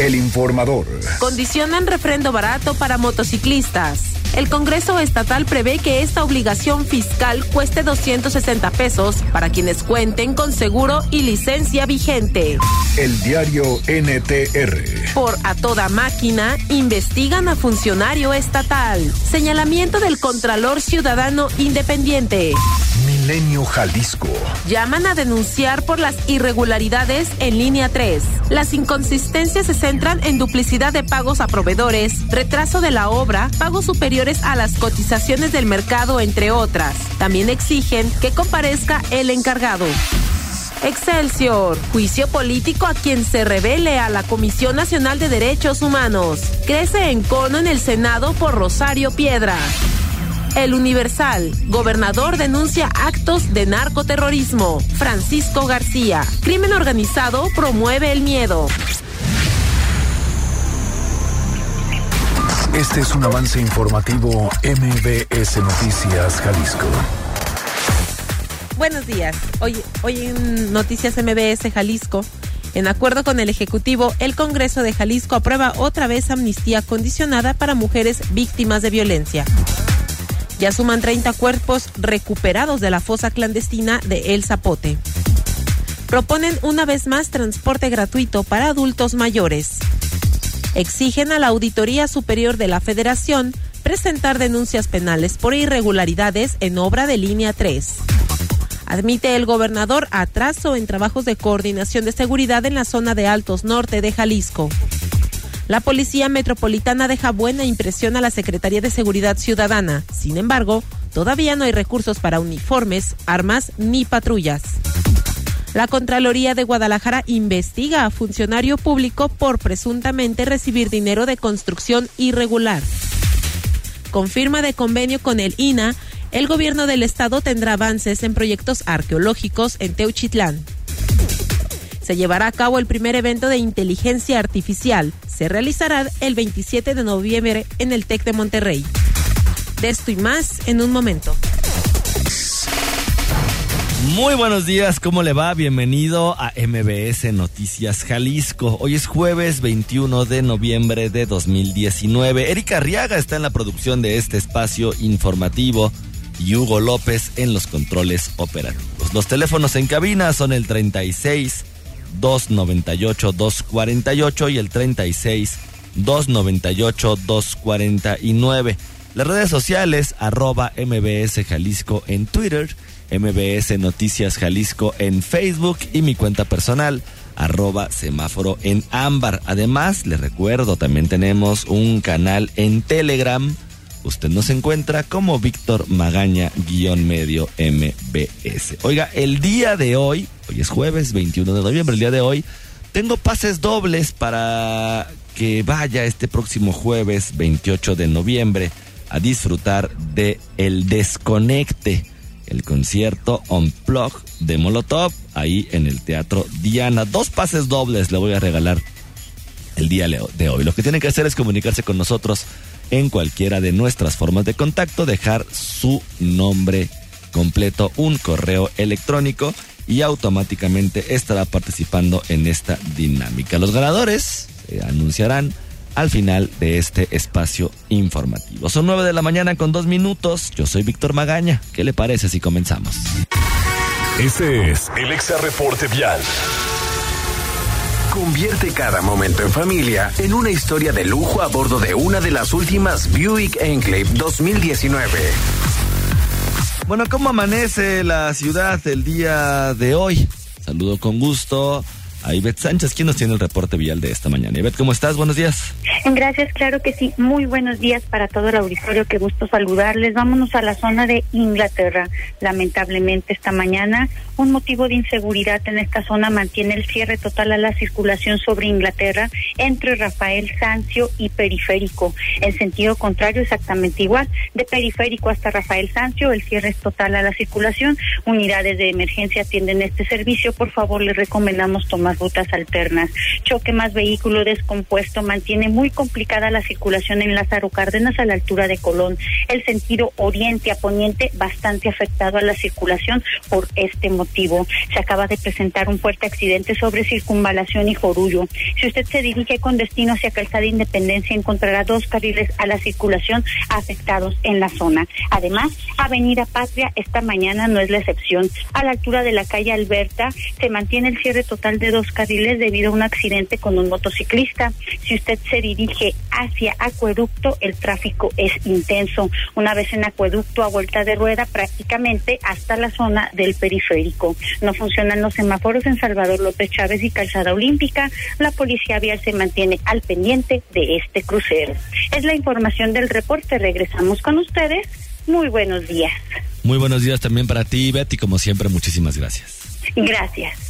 El informador. Condicionan refrendo barato para motociclistas. El Congreso Estatal prevé que esta obligación fiscal cueste 260 pesos para quienes cuenten con seguro y licencia vigente. El diario NTR. Por a toda máquina, investigan a funcionario estatal. Señalamiento del Contralor Ciudadano Independiente. Jalisco. Llaman a denunciar por las irregularidades en línea 3. Las inconsistencias se centran en duplicidad de pagos a proveedores, retraso de la obra, pagos superiores a las cotizaciones del mercado, entre otras. También exigen que comparezca el encargado. Excelsior, juicio político a quien se revele a la Comisión Nacional de Derechos Humanos. Crece en cono en el Senado por Rosario Piedra. El Universal. Gobernador denuncia actos de narcoterrorismo. Francisco García. Crimen organizado promueve el miedo. Este es un avance informativo MBS Noticias Jalisco. Buenos días. Hoy, hoy en Noticias MBS Jalisco. En acuerdo con el Ejecutivo, el Congreso de Jalisco aprueba otra vez amnistía condicionada para mujeres víctimas de violencia. Ya suman 30 cuerpos recuperados de la fosa clandestina de El Zapote. Proponen una vez más transporte gratuito para adultos mayores. Exigen a la Auditoría Superior de la Federación presentar denuncias penales por irregularidades en obra de línea 3. Admite el gobernador atraso en trabajos de coordinación de seguridad en la zona de Altos Norte de Jalisco. La Policía Metropolitana deja buena impresión a la Secretaría de Seguridad Ciudadana. Sin embargo, todavía no hay recursos para uniformes, armas ni patrullas. La Contraloría de Guadalajara investiga a funcionario público por presuntamente recibir dinero de construcción irregular. Confirma de convenio con el INA, el gobierno del estado tendrá avances en proyectos arqueológicos en Teuchitlán. Se llevará a cabo el primer evento de inteligencia artificial. Se realizará el 27 de noviembre en el TEC de Monterrey. De esto y más en un momento. Muy buenos días, ¿cómo le va? Bienvenido a MBS Noticias Jalisco. Hoy es jueves 21 de noviembre de 2019. Erika Arriaga está en la producción de este espacio informativo y Hugo López en los controles operativos. Los teléfonos en cabina son el 36 298 248 y el 36 298 249. Las redes sociales arroba MBS Jalisco en Twitter MBS Noticias Jalisco en Facebook y mi cuenta personal arroba semáforo en ámbar. Además, les recuerdo, también tenemos un canal en Telegram. Usted nos encuentra como Víctor Magaña guion medio MBS. Oiga, el día de hoy, hoy es jueves 21 de noviembre, el día de hoy, tengo pases dobles para que vaya este próximo jueves 28 de noviembre a disfrutar de El Desconecte el concierto On Plug de Molotov ahí en el Teatro Diana. Dos pases dobles le voy a regalar el día de hoy. Lo que tienen que hacer es comunicarse con nosotros en cualquiera de nuestras formas de contacto, dejar su nombre completo, un correo electrónico y automáticamente estará participando en esta dinámica. Los ganadores se anunciarán al final de este espacio informativo. Son nueve de la mañana con dos minutos. Yo soy Víctor Magaña. ¿Qué le parece si comenzamos? Este es el Exa Reporte Vial. Convierte cada momento en familia en una historia de lujo a bordo de una de las últimas Buick Enclave 2019. Bueno, ¿cómo amanece la ciudad el día de hoy? Saludo con gusto a Ivette Sánchez, quien nos tiene el reporte vial de esta mañana. Ivette, ¿cómo estás? Buenos días. Gracias, claro que sí. Muy buenos días para todo el auditorio, qué gusto saludarles. Vámonos a la zona de Inglaterra. Lamentablemente esta mañana un motivo de inseguridad en esta zona mantiene el cierre total a la circulación sobre Inglaterra entre Rafael Sancio y Periférico. En sentido contrario, exactamente igual. De Periférico hasta Rafael Sancio, el cierre es total a la circulación. Unidades de emergencia atienden este servicio. Por favor, les recomendamos tomar rutas alternas. Choque más vehículo descompuesto mantiene muy complicada la circulación en Lázaro Cárdenas a la altura de Colón. El sentido oriente a poniente bastante afectado a la circulación por este motivo. Se acaba de presentar un fuerte accidente sobre circunvalación y Jorullo. Si usted se dirige con destino hacia Calzada Independencia, encontrará dos carriles a la circulación afectados en la zona. Además, Avenida Patria esta mañana no es la excepción. A la altura de la calle Alberta se mantiene el cierre total de dos carriles debido a un accidente con un motociclista. Si usted se dirige hacia Acueducto, el tráfico es intenso. Una vez en Acueducto, a vuelta de rueda, prácticamente hasta la zona del periférico. No funcionan los semáforos en Salvador López Chávez y Calzada Olímpica. La policía vial se mantiene al pendiente de este crucero. Es la información del reporte. Regresamos con ustedes. Muy buenos días. Muy buenos días también para ti, Betty. Como siempre, muchísimas gracias. Gracias.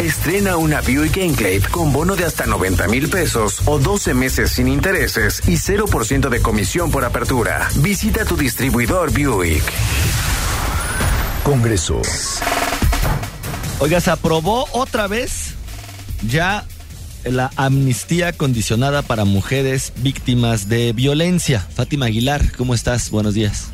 Estrena una Buick Enclave con bono de hasta 90 mil pesos o 12 meses sin intereses y 0% de comisión por apertura. Visita tu distribuidor Buick. Congreso. Oiga, se aprobó otra vez ya la amnistía condicionada para mujeres víctimas de violencia. Fátima Aguilar, ¿cómo estás? Buenos días.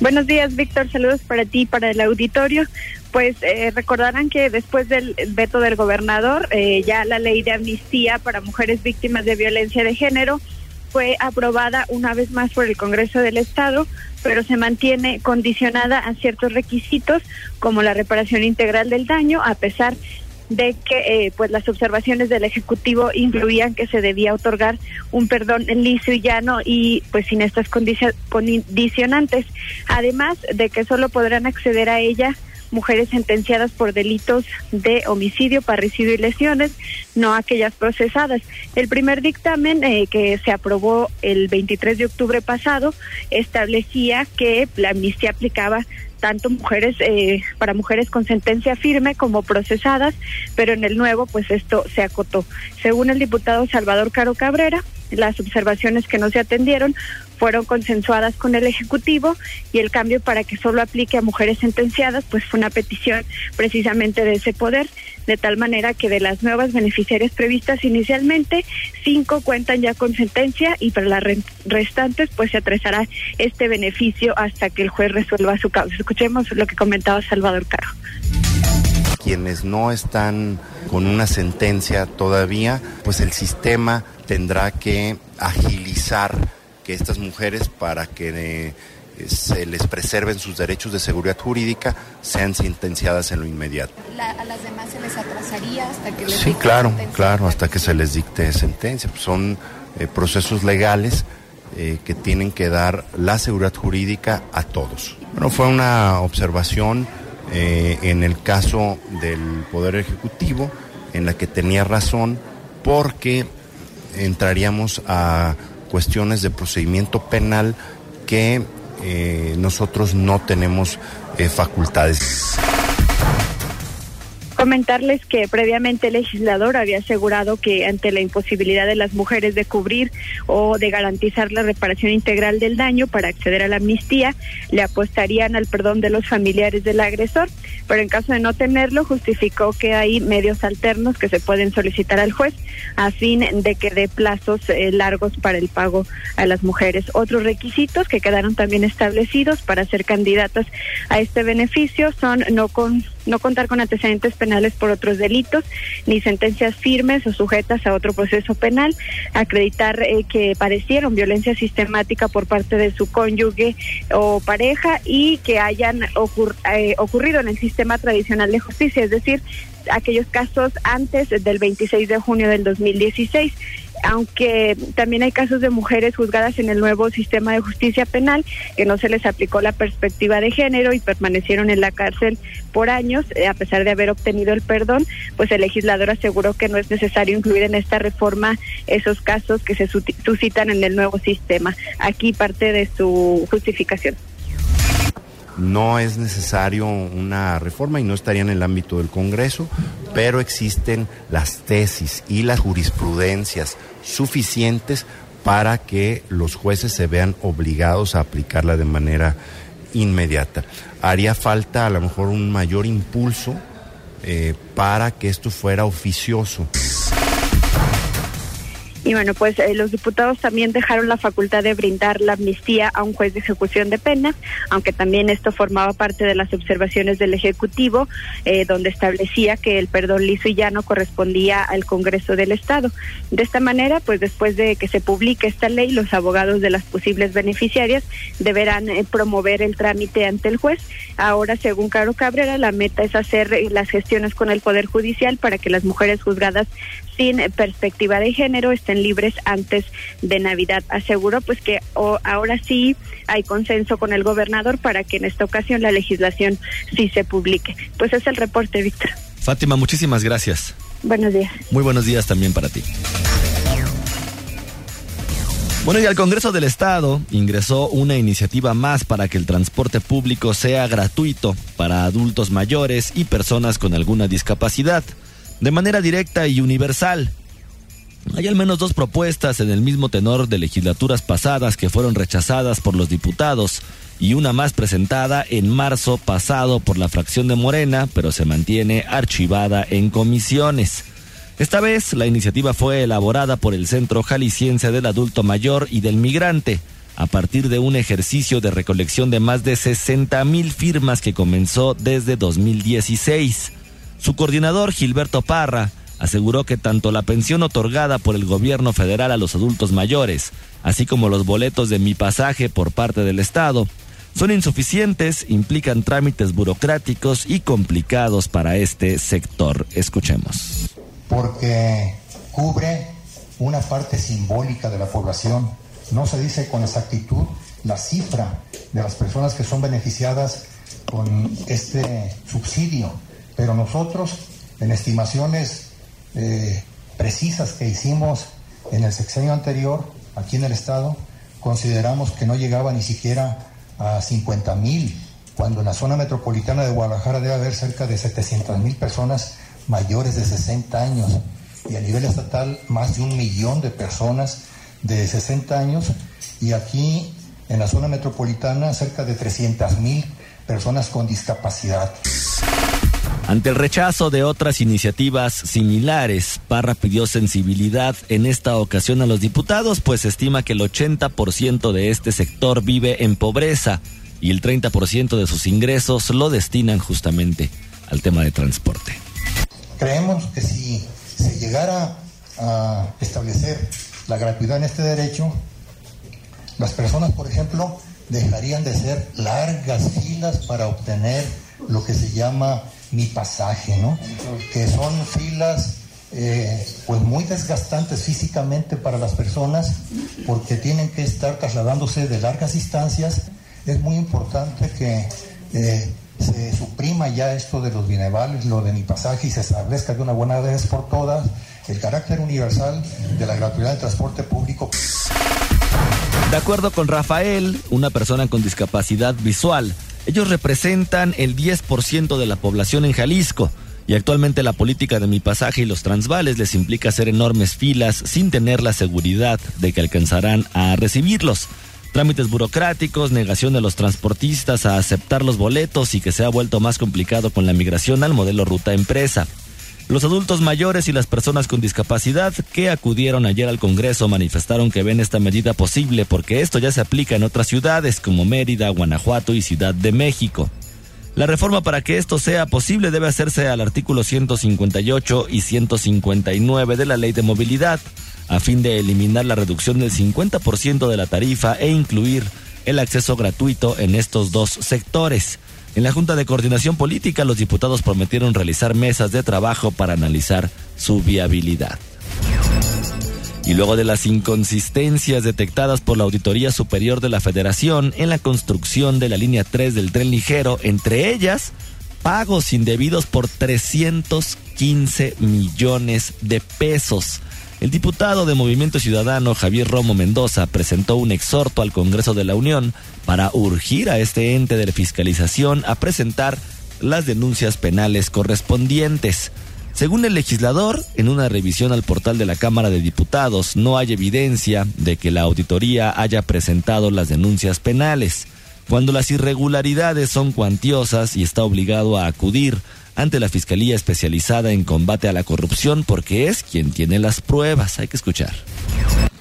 Buenos días, Víctor. Saludos para ti y para el auditorio. Pues eh, recordarán que después del veto del gobernador, eh, ya la ley de amnistía para mujeres víctimas de violencia de género fue aprobada una vez más por el Congreso del Estado, pero se mantiene condicionada a ciertos requisitos como la reparación integral del daño, a pesar de que eh, pues las observaciones del ejecutivo incluían que se debía otorgar un perdón liso y llano y pues sin estas condicionantes. Además de que solo podrán acceder a ella mujeres sentenciadas por delitos de homicidio, parricidio y lesiones, no aquellas procesadas. El primer dictamen eh, que se aprobó el 23 de octubre pasado establecía que la amnistía aplicaba tanto mujeres eh, para mujeres con sentencia firme como procesadas, pero en el nuevo pues esto se acotó. Según el diputado Salvador Caro Cabrera, las observaciones que no se atendieron fueron consensuadas con el Ejecutivo y el cambio para que solo aplique a mujeres sentenciadas, pues fue una petición precisamente de ese poder, de tal manera que de las nuevas beneficiarias previstas inicialmente, cinco cuentan ya con sentencia y para las restantes pues se atrasará este beneficio hasta que el juez resuelva su causa. Escuchemos lo que comentaba Salvador Caro. Quienes no están con una sentencia todavía, pues el sistema tendrá que agilizar que estas mujeres, para que eh, se les preserven sus derechos de seguridad jurídica, sean sentenciadas en lo inmediato. ¿A las demás se les atrasaría hasta que les Sí, claro, claro, hasta que se les dicte sentencia. Son eh, procesos legales eh, que tienen que dar la seguridad jurídica a todos. Bueno, fue una observación en el caso del Poder Ejecutivo en la que tenía razón porque entraríamos a cuestiones de procedimiento penal que eh, nosotros no tenemos eh, facultades. Comentarles que previamente el legislador había asegurado que ante la imposibilidad de las mujeres de cubrir o de garantizar la reparación integral del daño para acceder a la amnistía, le apostarían al perdón de los familiares del agresor, pero en caso de no tenerlo, justificó que hay medios alternos que se pueden solicitar al juez a fin de que dé plazos eh, largos para el pago a las mujeres. Otros requisitos que quedaron también establecidos para ser candidatas a este beneficio son no con no contar con antecedentes penales por otros delitos, ni sentencias firmes o sujetas a otro proceso penal, acreditar eh, que padecieron violencia sistemática por parte de su cónyuge o pareja y que hayan eh, ocurrido en el sistema tradicional de justicia, es decir, aquellos casos antes del 26 de junio del 2016 aunque también hay casos de mujeres juzgadas en el nuevo sistema de justicia penal que no se les aplicó la perspectiva de género y permanecieron en la cárcel por años eh, a pesar de haber obtenido el perdón, pues el legislador aseguró que no es necesario incluir en esta reforma esos casos que se suscitan en el nuevo sistema. Aquí parte de su justificación no es necesario una reforma y no estaría en el ámbito del Congreso, pero existen las tesis y las jurisprudencias suficientes para que los jueces se vean obligados a aplicarla de manera inmediata. Haría falta a lo mejor un mayor impulso eh, para que esto fuera oficioso. Y bueno, pues eh, los diputados también dejaron la facultad de brindar la amnistía a un juez de ejecución de pena, aunque también esto formaba parte de las observaciones del Ejecutivo, eh, donde establecía que el perdón liso y llano correspondía al Congreso del Estado. De esta manera, pues después de que se publique esta ley, los abogados de las posibles beneficiarias deberán eh, promover el trámite ante el juez. Ahora, según Caro Cabrera, la meta es hacer las gestiones con el Poder Judicial para que las mujeres juzgadas sin perspectiva de género estén libres antes de Navidad. Aseguró pues que ahora sí hay consenso con el gobernador para que en esta ocasión la legislación sí se publique. Pues es el reporte, Víctor. Fátima, muchísimas gracias. Buenos días. Muy buenos días también para ti. Bueno, y al Congreso del Estado ingresó una iniciativa más para que el transporte público sea gratuito para adultos mayores y personas con alguna discapacidad de manera directa y universal. Hay al menos dos propuestas en el mismo tenor de legislaturas pasadas que fueron rechazadas por los diputados y una más presentada en marzo pasado por la fracción de Morena, pero se mantiene archivada en comisiones. Esta vez la iniciativa fue elaborada por el Centro Jalisciense del Adulto Mayor y del Migrante, a partir de un ejercicio de recolección de más de 60 mil firmas que comenzó desde 2016. Su coordinador, Gilberto Parra, aseguró que tanto la pensión otorgada por el gobierno federal a los adultos mayores, así como los boletos de mi pasaje por parte del Estado, son insuficientes, implican trámites burocráticos y complicados para este sector. Escuchemos. Porque cubre una parte simbólica de la población. No se dice con exactitud la cifra de las personas que son beneficiadas con este subsidio pero nosotros, en estimaciones eh, precisas que hicimos en el sexenio anterior, aquí en el Estado, consideramos que no llegaba ni siquiera a 50 mil, cuando en la zona metropolitana de Guadalajara debe haber cerca de 700 mil personas mayores de 60 años y a nivel estatal más de un millón de personas de 60 años y aquí en la zona metropolitana cerca de 300 mil personas con discapacidad. Ante el rechazo de otras iniciativas similares, Parra pidió sensibilidad en esta ocasión a los diputados, pues estima que el 80% de este sector vive en pobreza y el 30% de sus ingresos lo destinan justamente al tema de transporte. Creemos que si se llegara a establecer la gratuidad en este derecho, las personas, por ejemplo, dejarían de ser largas filas para obtener lo que se llama mi pasaje, ¿no? Que son filas eh, pues muy desgastantes físicamente para las personas porque tienen que estar trasladándose de largas distancias. Es muy importante que eh, se suprima ya esto de los binevales, lo de mi pasaje y se establezca de una buena vez por todas el carácter universal de la gratuidad del transporte público. De acuerdo con Rafael, una persona con discapacidad visual, ellos representan el 10% de la población en Jalisco y actualmente la política de mi pasaje y los transvales les implica hacer enormes filas sin tener la seguridad de que alcanzarán a recibirlos. Trámites burocráticos, negación de los transportistas a aceptar los boletos y que se ha vuelto más complicado con la migración al modelo ruta empresa. Los adultos mayores y las personas con discapacidad que acudieron ayer al Congreso manifestaron que ven esta medida posible porque esto ya se aplica en otras ciudades como Mérida, Guanajuato y Ciudad de México. La reforma para que esto sea posible debe hacerse al artículo 158 y 159 de la Ley de Movilidad, a fin de eliminar la reducción del 50% de la tarifa e incluir el acceso gratuito en estos dos sectores. En la Junta de Coordinación Política, los diputados prometieron realizar mesas de trabajo para analizar su viabilidad. Y luego de las inconsistencias detectadas por la Auditoría Superior de la Federación en la construcción de la línea 3 del tren ligero, entre ellas pagos indebidos por 315 millones de pesos. El diputado de Movimiento Ciudadano Javier Romo Mendoza presentó un exhorto al Congreso de la Unión para urgir a este ente de fiscalización a presentar las denuncias penales correspondientes. Según el legislador, en una revisión al portal de la Cámara de Diputados no hay evidencia de que la auditoría haya presentado las denuncias penales, cuando las irregularidades son cuantiosas y está obligado a acudir ante la Fiscalía Especializada en Combate a la Corrupción porque es quien tiene las pruebas. Hay que escuchar.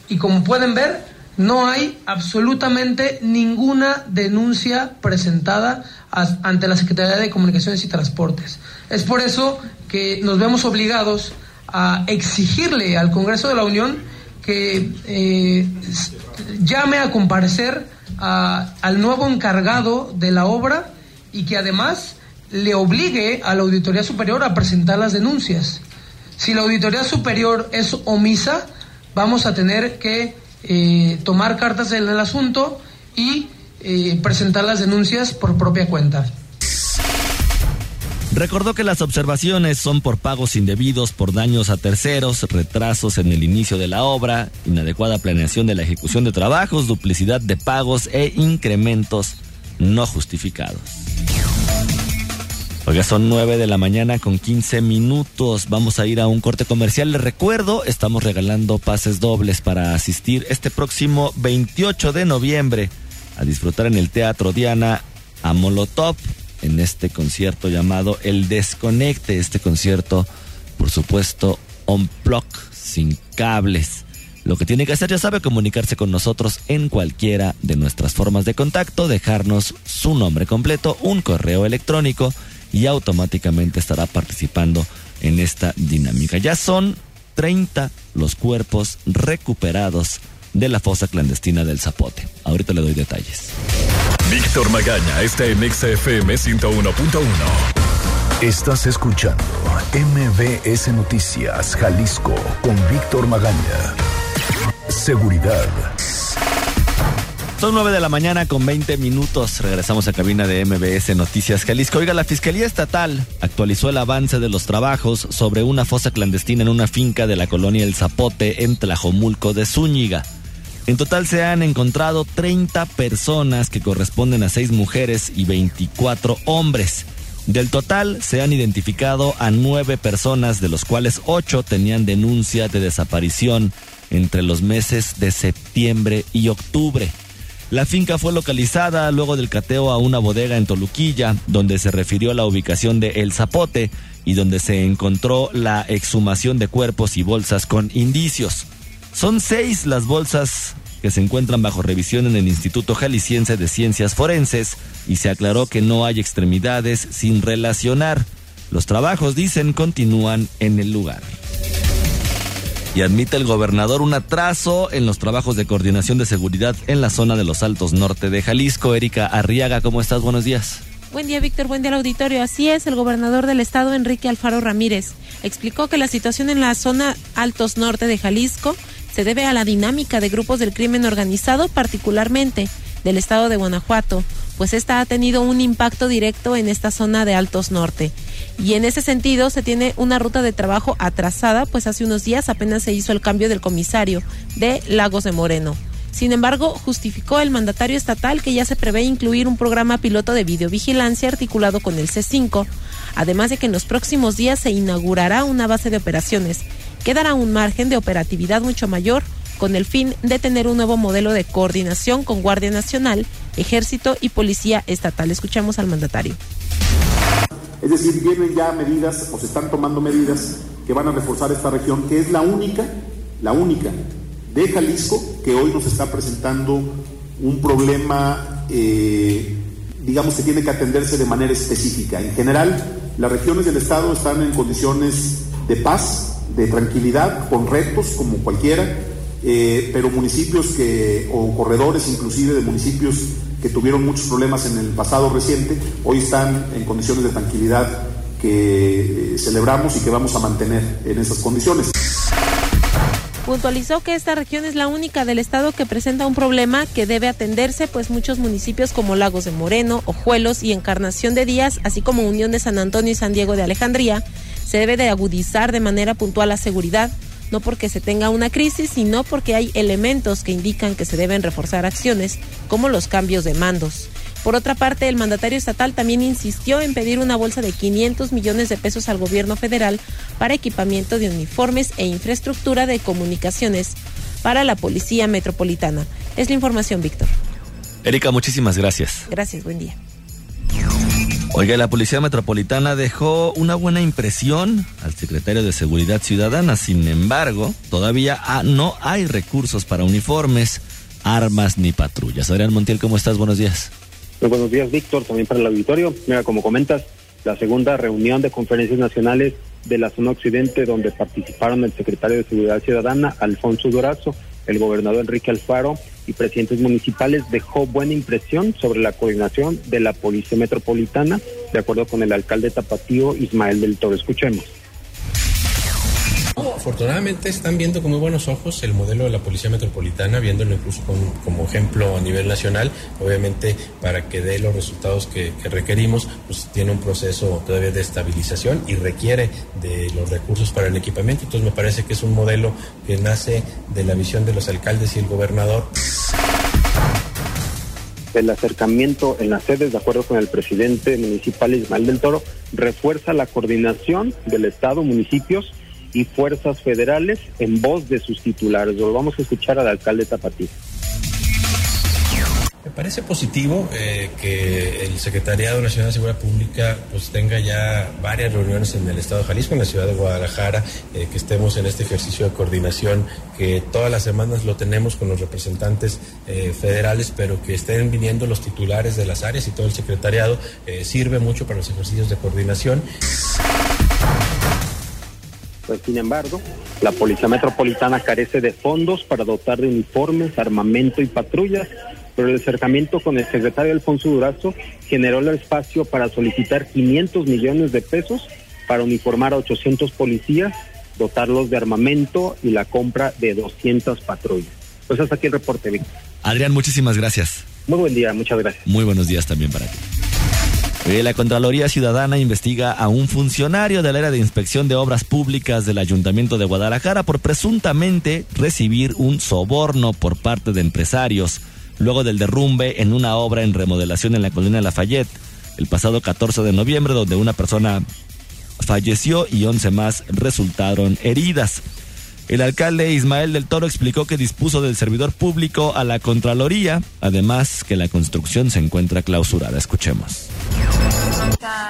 Y como pueden ver, no hay absolutamente ninguna denuncia presentada ante la Secretaría de Comunicaciones y Transportes. Es por eso que nos vemos obligados a exigirle al Congreso de la Unión que eh, llame a comparecer al nuevo encargado de la obra y que además le obligue a la Auditoría Superior a presentar las denuncias. Si la Auditoría Superior es omisa, vamos a tener que eh, tomar cartas en el asunto y eh, presentar las denuncias por propia cuenta. Recordó que las observaciones son por pagos indebidos, por daños a terceros, retrasos en el inicio de la obra, inadecuada planeación de la ejecución de trabajos, duplicidad de pagos e incrementos no justificados. Oiga, son 9 de la mañana con 15 minutos. Vamos a ir a un corte comercial. Les recuerdo, estamos regalando pases dobles para asistir este próximo 28 de noviembre a disfrutar en el Teatro Diana a Molotov en este concierto llamado El Desconecte. Este concierto, por supuesto, on block, sin cables. Lo que tiene que hacer, ya sabe, comunicarse con nosotros en cualquiera de nuestras formas de contacto, dejarnos su nombre completo, un correo electrónico y automáticamente estará participando en esta dinámica. Ya son 30 los cuerpos recuperados de la fosa clandestina del Zapote. Ahorita le doy detalles. Víctor Magaña está en XFM 101.1. Estás escuchando MBS Noticias Jalisco con Víctor Magaña. Seguridad. Son 9 de la mañana con 20 minutos. Regresamos a cabina de MBS Noticias Jalisco. Oiga, la Fiscalía Estatal actualizó el avance de los trabajos sobre una fosa clandestina en una finca de la colonia El Zapote en Tlajomulco de Zúñiga. En total se han encontrado 30 personas que corresponden a 6 mujeres y 24 hombres. Del total se han identificado a 9 personas, de los cuales 8 tenían denuncia de desaparición entre los meses de septiembre y octubre. La finca fue localizada luego del cateo a una bodega en Toluquilla, donde se refirió a la ubicación de El Zapote y donde se encontró la exhumación de cuerpos y bolsas con indicios. Son seis las bolsas que se encuentran bajo revisión en el Instituto Jalisciense de Ciencias Forenses y se aclaró que no hay extremidades sin relacionar. Los trabajos, dicen, continúan en el lugar y admite el gobernador un atraso en los trabajos de coordinación de seguridad en la zona de los Altos Norte de Jalisco. Erika Arriaga, ¿cómo estás? Buenos días. Buen día, Víctor. Buen día al auditorio. Así es, el gobernador del estado, Enrique Alfaro Ramírez, explicó que la situación en la zona Altos Norte de Jalisco se debe a la dinámica de grupos del crimen organizado, particularmente del estado de Guanajuato, pues esta ha tenido un impacto directo en esta zona de Altos Norte. Y en ese sentido se tiene una ruta de trabajo atrasada, pues hace unos días apenas se hizo el cambio del comisario de Lagos de Moreno. Sin embargo, justificó el mandatario estatal que ya se prevé incluir un programa piloto de videovigilancia articulado con el C5, además de que en los próximos días se inaugurará una base de operaciones que dará un margen de operatividad mucho mayor con el fin de tener un nuevo modelo de coordinación con Guardia Nacional, Ejército y Policía Estatal. Escuchamos al mandatario. Es decir, vienen ya medidas o se están tomando medidas que van a reforzar esta región, que es la única, la única de Jalisco que hoy nos está presentando un problema eh, digamos que tiene que atenderse de manera específica. En general, las regiones del Estado están en condiciones de paz, de tranquilidad, con retos como cualquiera, eh, pero municipios que, o corredores inclusive de municipios que tuvieron muchos problemas en el pasado reciente, hoy están en condiciones de tranquilidad que eh, celebramos y que vamos a mantener en esas condiciones. Puntualizó que esta región es la única del estado que presenta un problema que debe atenderse, pues muchos municipios como Lagos de Moreno, Ojuelos y Encarnación de Díaz, así como Unión de San Antonio y San Diego de Alejandría, se debe de agudizar de manera puntual la seguridad, no porque se tenga una crisis, sino porque hay elementos que indican que se deben reforzar acciones, como los cambios de mandos. Por otra parte, el mandatario estatal también insistió en pedir una bolsa de 500 millones de pesos al gobierno federal para equipamiento de uniformes e infraestructura de comunicaciones para la Policía Metropolitana. Es la información, Víctor. Erika, muchísimas gracias. Gracias, buen día. Oiga, la Policía Metropolitana dejó una buena impresión al secretario de Seguridad Ciudadana. Sin embargo, todavía no hay recursos para uniformes, armas ni patrullas. Adrián Montiel, ¿cómo estás? Buenos días. Buenos días, Víctor, también para el auditorio. Mira, como comentas, la segunda reunión de conferencias nacionales de la zona occidente, donde participaron el secretario de Seguridad Ciudadana, Alfonso Durazo, el gobernador Enrique Alfaro y presidentes municipales, dejó buena impresión sobre la coordinación de la Policía Metropolitana, de acuerdo con el alcalde Tapatío, Ismael del Toro. Escuchemos. Afortunadamente están viendo con muy buenos ojos el modelo de la Policía Metropolitana, viéndolo incluso como ejemplo a nivel nacional. Obviamente, para que dé los resultados que, requerimos, pues tiene un proceso todavía de estabilización y requiere de los recursos para el equipamiento. Entonces, me parece que es un modelo que nace de la visión de los alcaldes y el gobernador. El acercamiento en las sedes, de acuerdo con el presidente municipal Ismael del Toro, refuerza la coordinación del Estado, municipios y fuerzas federales en voz de sus titulares. Lo vamos a escuchar al alcalde Tapatí. Me parece positivo eh, que el Secretariado Nacional de Seguridad Pública pues tenga ya varias reuniones en el Estado de Jalisco, en la ciudad de Guadalajara, eh, que estemos en este ejercicio de coordinación, que todas las semanas lo tenemos con los representantes eh, federales, pero que estén viniendo los titulares de las áreas y todo el secretariado sirve mucho para los ejercicios de coordinación. Pues, sin embargo, la Policía Metropolitana carece de fondos para dotar de uniformes, armamento y patrullas, pero el acercamiento con el secretario Alfonso Durazo generó el espacio para solicitar 500 millones de pesos para uniformar a 800 policías, dotarlos de armamento y la compra de 200 patrullas. Pues hasta aquí el reporte, Víctor. Adrián, muchísimas gracias. Muy buen día, muchas gracias. Muy buenos días también para ti. Eh, la Contraloría Ciudadana investiga a un funcionario del área de inspección de obras públicas del Ayuntamiento de Guadalajara por presuntamente recibir un soborno por parte de empresarios luego del derrumbe en una obra en remodelación en la colina Lafayette el pasado 14 de noviembre donde una persona falleció y 11 más resultaron heridas. El alcalde Ismael del Toro explicó que dispuso del servidor público a la Contraloría, además que la construcción se encuentra clausurada. Escuchemos.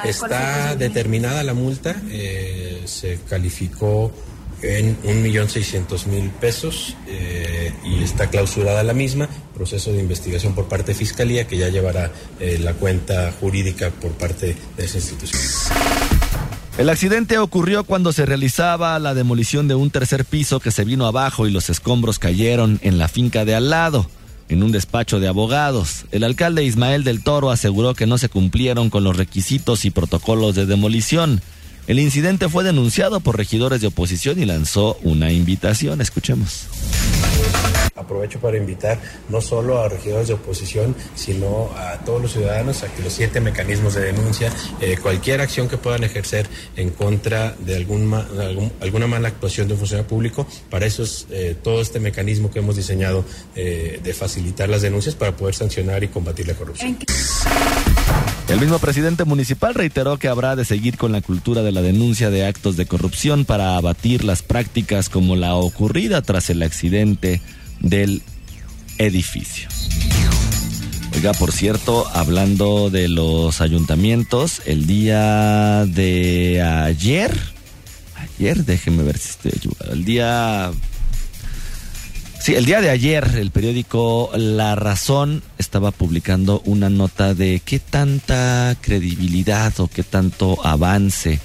Está determinada la multa, eh, se calificó en un millón seiscientos mil pesos eh, y está clausurada la misma. Proceso de investigación por parte de Fiscalía que ya llevará eh, la cuenta jurídica por parte de esa institución. El accidente ocurrió cuando se realizaba la demolición de un tercer piso que se vino abajo y los escombros cayeron en la finca de al lado, en un despacho de abogados. El alcalde Ismael del Toro aseguró que no se cumplieron con los requisitos y protocolos de demolición. El incidente fue denunciado por regidores de oposición y lanzó una invitación. Escuchemos. Aprovecho para invitar no solo a regidores de oposición, sino a todos los ciudadanos a que los siete mecanismos de denuncia, eh, cualquier acción que puedan ejercer en contra de algún, alguna mala actuación de un funcionario público, para eso es eh, todo este mecanismo que hemos diseñado eh, de facilitar las denuncias para poder sancionar y combatir la corrupción. El mismo presidente municipal reiteró que habrá de seguir con la cultura de la denuncia de actos de corrupción para abatir las prácticas como la ocurrida tras el accidente del edificio. Oiga, por cierto, hablando de los ayuntamientos, el día de ayer, ayer, déjeme ver si estoy ayudado, el día Sí, el día de ayer el periódico La Razón estaba publicando una nota de qué tanta credibilidad o qué tanto avance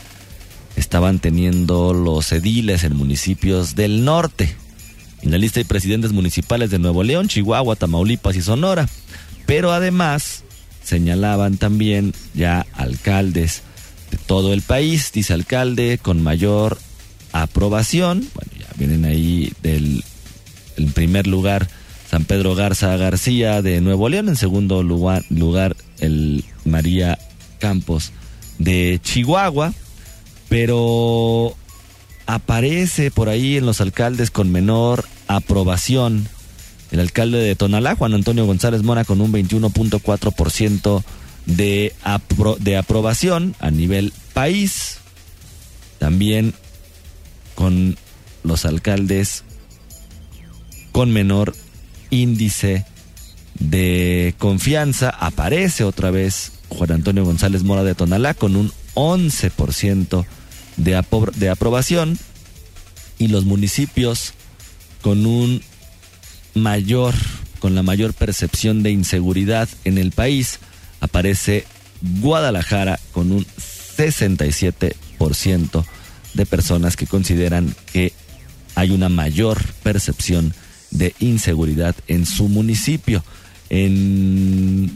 estaban teniendo los ediles en municipios del norte. En la lista hay presidentes municipales de Nuevo León, Chihuahua, Tamaulipas y Sonora. Pero además señalaban también ya alcaldes de todo el país, dice alcalde, con mayor aprobación. Bueno, ya vienen ahí del en primer lugar San Pedro Garza García de Nuevo León, en segundo lugar, el María Campos de Chihuahua, pero aparece por ahí en los alcaldes con menor aprobación. El alcalde de Tonalá, Juan Antonio González Mora, con un 21.4% de, de aprobación a nivel país. También con los alcaldes con menor índice de confianza. Aparece otra vez Juan Antonio González Mora de Tonalá con un 11% de, de aprobación y los municipios con un mayor, con la mayor percepción de inseguridad en el país, aparece Guadalajara con un 67% de personas que consideran que hay una mayor percepción de inseguridad en su municipio. En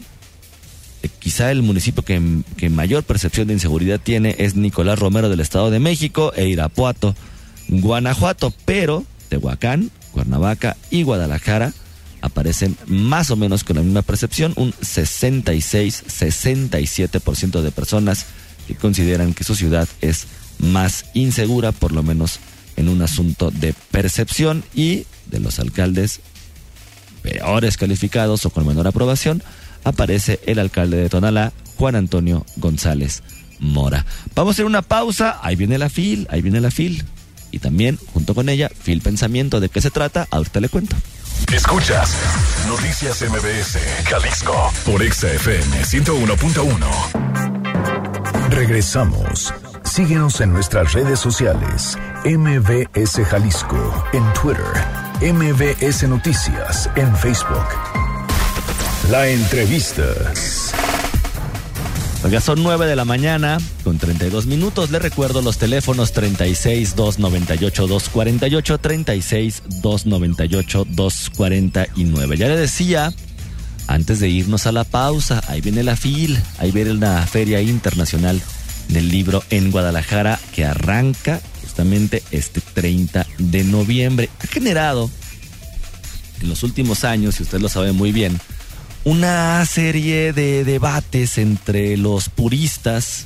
eh, quizá el municipio que, que, mayor percepción de inseguridad tiene es Nicolás Romero del Estado de México e Irapuato, Guanajuato, pero Tehuacán, Cuernavaca y Guadalajara aparecen más o menos con la misma percepción, un 66-67% de personas que consideran que su ciudad es más insegura, por lo menos en un asunto de percepción y de los alcaldes peores calificados o con menor aprobación, aparece el alcalde de Tonalá, Juan Antonio González Mora. Vamos a hacer una pausa, ahí viene la FIL, ahí viene la FIL. Y también, junto con ella, FIL Pensamiento. ¿De qué se trata? Ahorita le cuento. Escuchas Noticias MBS, Jalisco, por XFM 101.1. Regresamos. Síguenos en nuestras redes sociales. MBS Jalisco en Twitter MBS Noticias en Facebook. La entrevista. Oiga, son 9 de la mañana con 32 minutos. Le recuerdo los teléfonos 36 298 248, 36 298 249. Ya le decía, antes de irnos a la pausa, ahí viene la FIL, ahí viene la Feria Internacional del Libro en Guadalajara que arranca justamente este 30 de noviembre. Ha generado en los últimos años, y usted lo sabe muy bien, una serie de debates entre los puristas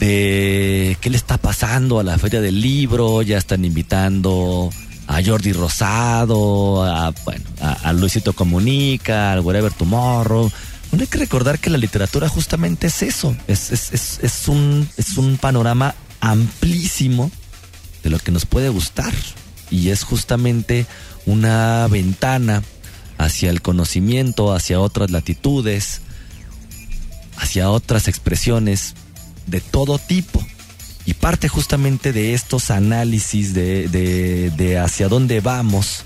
de qué le está pasando a la feria del libro, ya están invitando a Jordi Rosado, a, bueno, a, Luisito Comunica, al Whatever Tomorrow. Bueno, hay que recordar que la literatura justamente es eso, es, es, es, un, es un panorama amplísimo de lo que nos puede gustar y es justamente una ventana hacia el conocimiento, hacia otras latitudes, hacia otras expresiones de todo tipo. Y parte justamente de estos análisis de, de, hacia dónde vamos,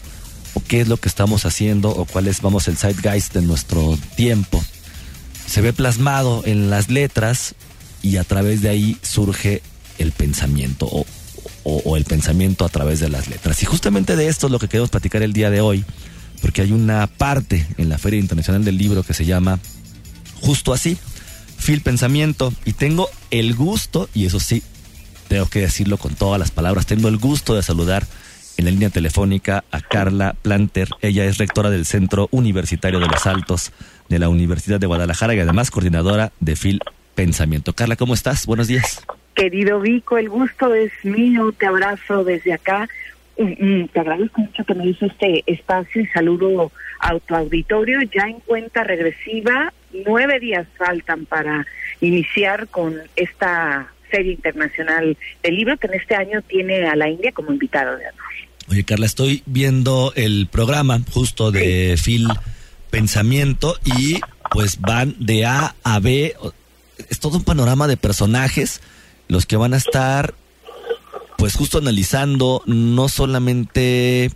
o qué es lo que estamos haciendo, o cuál es, vamos, el zeitgeist de nuestro tiempo. Se ve plasmado en las letras y a través de ahí surge el pensamiento o, el pensamiento a través de las letras. Y justamente de esto es lo que queremos platicar el día de hoy, porque hay una parte en la Feria Internacional del Libro que se llama justo así, Fil Pensamiento, y tengo el gusto, y eso sí, tengo que decirlo con todas las palabras, tengo el gusto de saludar en la línea telefónica a Carla Planter. Ella es rectora del Centro Universitario de los Altos de la Universidad de Guadalajara y además coordinadora de Fil Pensamiento. Carla, ¿cómo estás? Buenos días. Querido Vico, el gusto es mío, te abrazo desde acá. te agradezco mucho que me hizo este espacio y saludo a tu auditorio. Ya en cuenta regresiva, nueve días faltan para iniciar con esta Serie Internacional del Libro que en este año tiene a la India como invitado de honor. Oye, Carla, estoy viendo el programa justo de Phil Pensamiento y pues van de A a B. Es todo un panorama de personajes los que van a estar pues justo analizando no solamente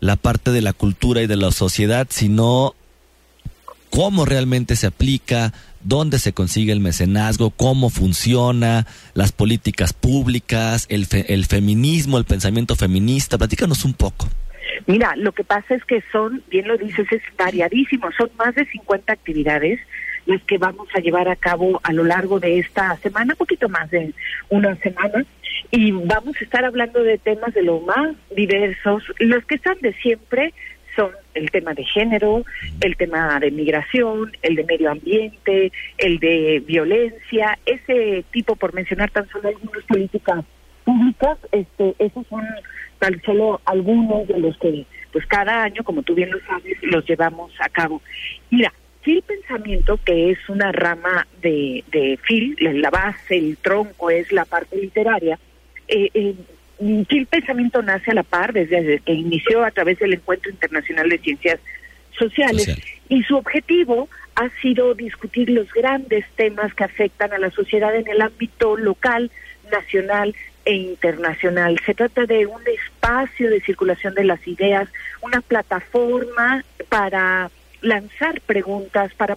la parte de la cultura y de la sociedad, sino cómo realmente se aplica, dónde se consigue el mecenazgo, cómo funciona, las políticas públicas, el, el feminismo, el pensamiento feminista. Platícanos un poco. Mira, lo que pasa es que son, bien lo dices, es variadísimo, son más de 50 actividades las que vamos a llevar a cabo a lo largo de esta semana, poquito más de una semana, y vamos a estar hablando de temas de lo más diversos, los que están de siempre, son el tema de género, el tema de migración, el de medio ambiente, el de violencia, ese tipo, por mencionar tan solo algunas políticas públicas, este, esos son tan solo algunos de los que, pues cada año, como tú bien lo sabes, los llevamos a cabo. Mira, Phil Pensamiento, que es una rama de, de Phil, la base, el tronco es la parte literaria, eh, eh, el Pensamiento nace a la par desde que inició a través del Encuentro Internacional de Ciencias Sociales y su objetivo ha sido discutir los grandes temas que afectan a la sociedad en el ámbito local, nacional e internacional. Se trata de un espacio de circulación de las ideas, una plataforma para lanzar preguntas, para,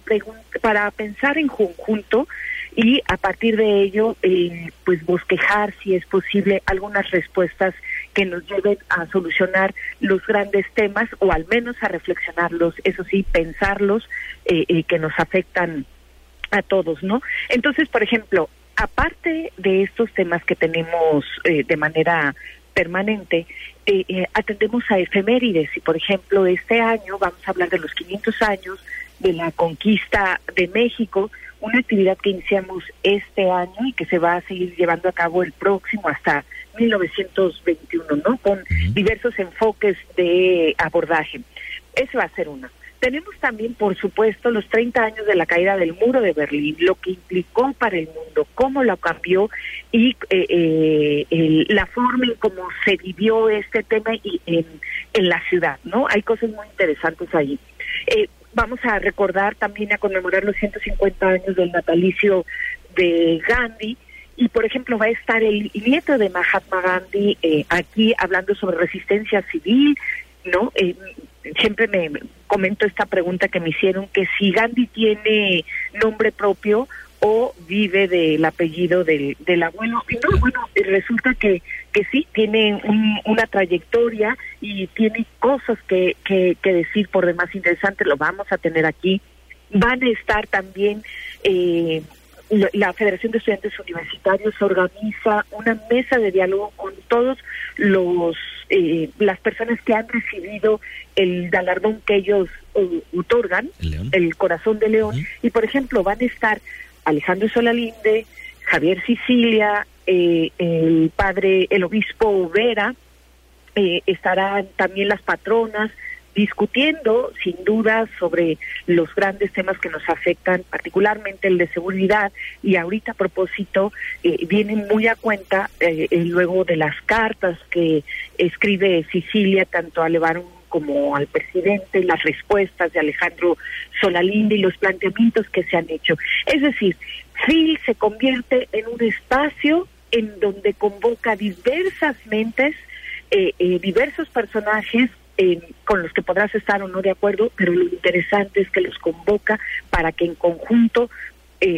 para pensar en conjunto y a partir de ello, eh, pues bosquejar, si es posible, algunas respuestas que nos lleven a solucionar los grandes temas o al menos a reflexionarlos, eso sí, pensarlos, eh, eh, que nos afectan a todos, ¿no? Entonces, por ejemplo, aparte de estos temas que tenemos de manera permanente, atendemos a efemérides y, por ejemplo, este año vamos a hablar de los 500 años de la conquista de México, una actividad que iniciamos este año y que se va a seguir llevando a cabo el próximo hasta 1921, ¿no? Con diversos enfoques de abordaje. Ese va a ser uno. Tenemos también, por supuesto, los 30 años de la caída del muro de Berlín, lo que implicó para el mundo, cómo lo cambió y eh, eh, la forma en cómo se vivió este tema y en, en la ciudad, ¿no? Hay cosas muy interesantes ahí. Eh, vamos a recordar también a conmemorar los 150 años del natalicio de Gandhi y por ejemplo va a estar el nieto de Mahatma Gandhi eh, aquí hablando sobre resistencia civil, ¿no? Siempre me comento esta pregunta que me hicieron que si Gandhi tiene nombre propio o vive del apellido del, del abuelo. Y no, bueno, resulta que, que sí, tiene una trayectoria y tiene cosas que, que, decir por demás interesantes, lo vamos a tener aquí. Van a estar también... Eh, la Federación de Estudiantes Universitarios organiza una mesa de diálogo con todos los eh, las personas que han recibido el galardón que ellos eh, otorgan, el, Corazón de León, y por ejemplo van a estar Alejandro Solalinde, Javier Sicilia, eh, el padre, el obispo Vera, eh, estarán también las patronas discutiendo sin duda sobre los grandes temas que nos afectan, particularmente el de seguridad, y ahorita a propósito eh, vienen muy a cuenta eh, luego de las cartas que escribe Sicilia tanto a Levarón como al presidente, las respuestas de Alejandro Solalinde y los planteamientos que se han hecho. Es decir, Phil se convierte en un espacio en donde convoca diversas mentes, eh, eh, diversos personajes eh, con los que podrás estar o no de acuerdo, pero lo interesante es que los convoca para que en conjunto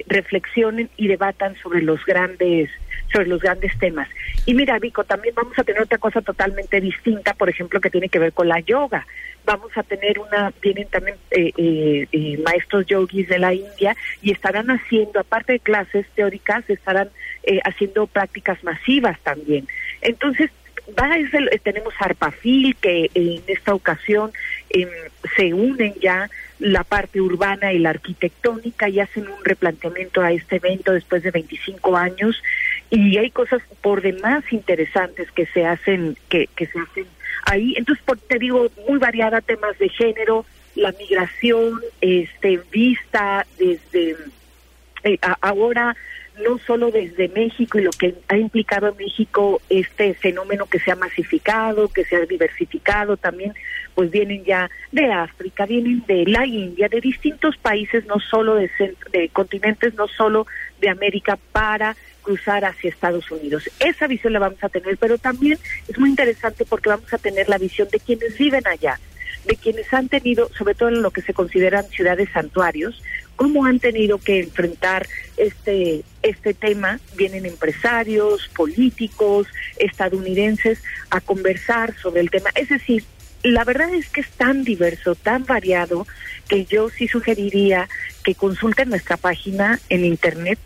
reflexionen y debatan sobre los grandes sobre los grandes temas. Y mira, Vico, también vamos a tener otra cosa totalmente distinta, por ejemplo, que tiene que ver con la yoga. Vamos a tener una, vienen también eh, eh, eh, maestros yogis de la India y estarán haciendo, aparte de clases teóricas, estarán haciendo prácticas masivas también. Entonces, va a ser, tenemos Arpafil, que en esta ocasión em, se unen ya la parte urbana y la arquitectónica y hacen un replanteamiento a este evento después de 25 años. Y hay cosas por demás interesantes que se hacen que, se hacen ahí. Entonces te digo muy variada temas de género la migración este vista desde eh, ahora no solo desde México y lo que ha implicado en México este fenómeno que se ha masificado, que se ha diversificado, también pues vienen ya de África, vienen de la India, de distintos países, no solo de, de continentes, no solo de América, para cruzar hacia Estados Unidos. Esa visión la vamos a tener, pero también es muy interesante porque vamos a tener la visión de quienes viven allá, de quienes han tenido, sobre todo en lo que se consideran ciudades santuarios, cómo han tenido que enfrentar este este tema. Vienen empresarios, políticos, estadounidenses a conversar sobre el tema. Es decir, la verdad es que es tan diverso, tan variado, que yo sí sugeriría que consulten nuestra página en internet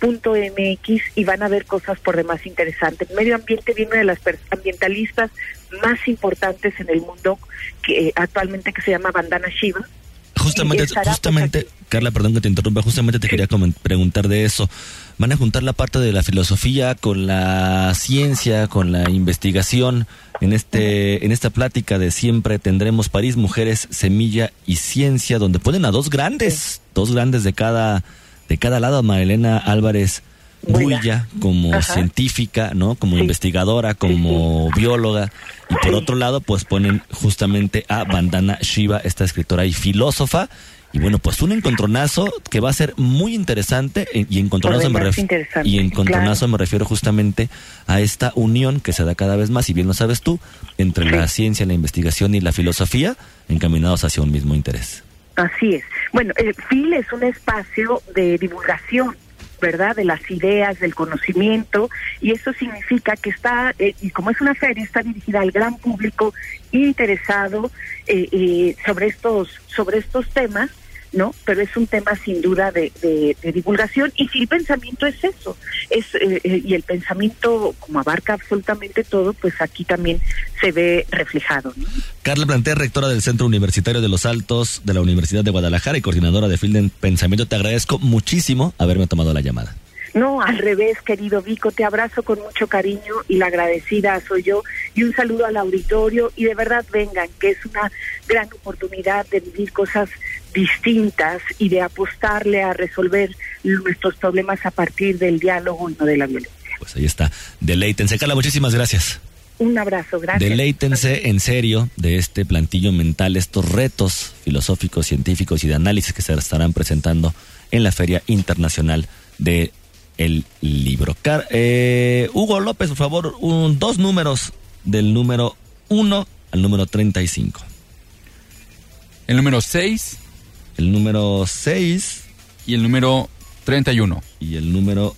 www.fil.com.mx y van a ver cosas por demás interesantes. Medio Ambiente viene de las ambientalistas más importantes en el mundo que actualmente que se llama Bandana Shiva. Justamente, justamente, Carla, perdón que te interrumpa, justamente te quería preguntar de eso. ¿Van a juntar la parte de la filosofía con la ciencia, con la investigación? En, este, en esta plática de siempre tendremos París, Mujeres, Semilla y Ciencia, donde ponen a dos grandes, dos grandes de cada, de cada lado, Marilena Álvarez Builla como científica, ¿no? Como investigadora, como bióloga. Y por otro lado, pues ponen justamente a Bandana Shiva, esta escritora y filósofa. Y bueno, pues un encontronazo que va a ser muy interesante eh, y encontronazo, me, y encontronazo me refiero justamente a esta unión que se da cada vez más, y bien lo sabes tú, entre la ciencia, la investigación y la filosofía encaminados hacia un mismo interés. Así es. Bueno, el FIL es un espacio de divulgación ¿verdad? De las ideas, del conocimiento, y eso significa que está, eh, y como es una feria, está dirigida al gran público interesado eh, eh, sobre estos, sobre estos temas, ¿no? Pero es un tema sin duda de, divulgación y si el pensamiento es eso, es y el pensamiento como abarca absolutamente todo, pues aquí también se ve reflejado. Carla Planté, rectora del Centro Universitario de los Altos de la Universidad de Guadalajara y coordinadora de Field Pensamiento, te agradezco muchísimo haberme tomado la llamada. No, al revés, querido Vico, te abrazo con mucho cariño y la agradecida soy yo. Y un saludo al auditorio y de verdad vengan, que es una gran oportunidad de vivir cosas distintas y de apostarle a resolver nuestros problemas a partir del diálogo y no de la violencia. Pues ahí está. Deleítense. Carla, muchísimas gracias. Un abrazo, gracias. Deleítense en serio de este plantillo mental, estos retos filosóficos, científicos y de análisis que se estarán presentando en la Feria Internacional de el Libro. Eh, Hugo López, por favor, un, dos números del número 1 al número 35. El número 6. El número 6. Y el número 31. Y el número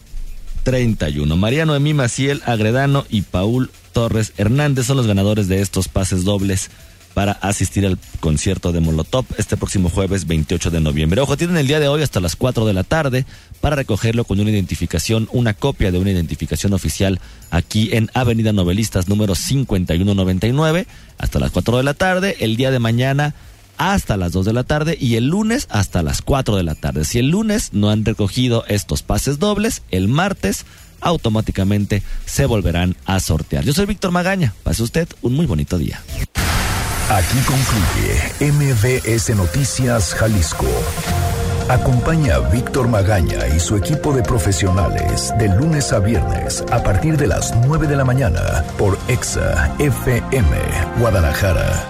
31. Mariano Emí Maciel Agredano y Paul Torres Hernández son los ganadores de estos pases dobles para asistir al concierto de Molotov este próximo jueves 28 de noviembre. Ojo, tienen el día de hoy hasta las 4 de la tarde para recogerlo con una identificación, una copia de una identificación oficial aquí en Avenida Novelistas número 5199 hasta las 4 de la tarde. El día de mañana hasta las 2 de la tarde y el lunes hasta las 4 de la tarde. Si el lunes no han recogido estos pases dobles, el martes automáticamente se volverán a sortear. Yo soy Víctor Magaña. Pase usted un muy bonito día. Aquí concluye MBS Noticias Jalisco. Acompaña a Víctor Magaña y su equipo de profesionales de lunes a viernes a partir de las 9 de la mañana por EXA FM Guadalajara.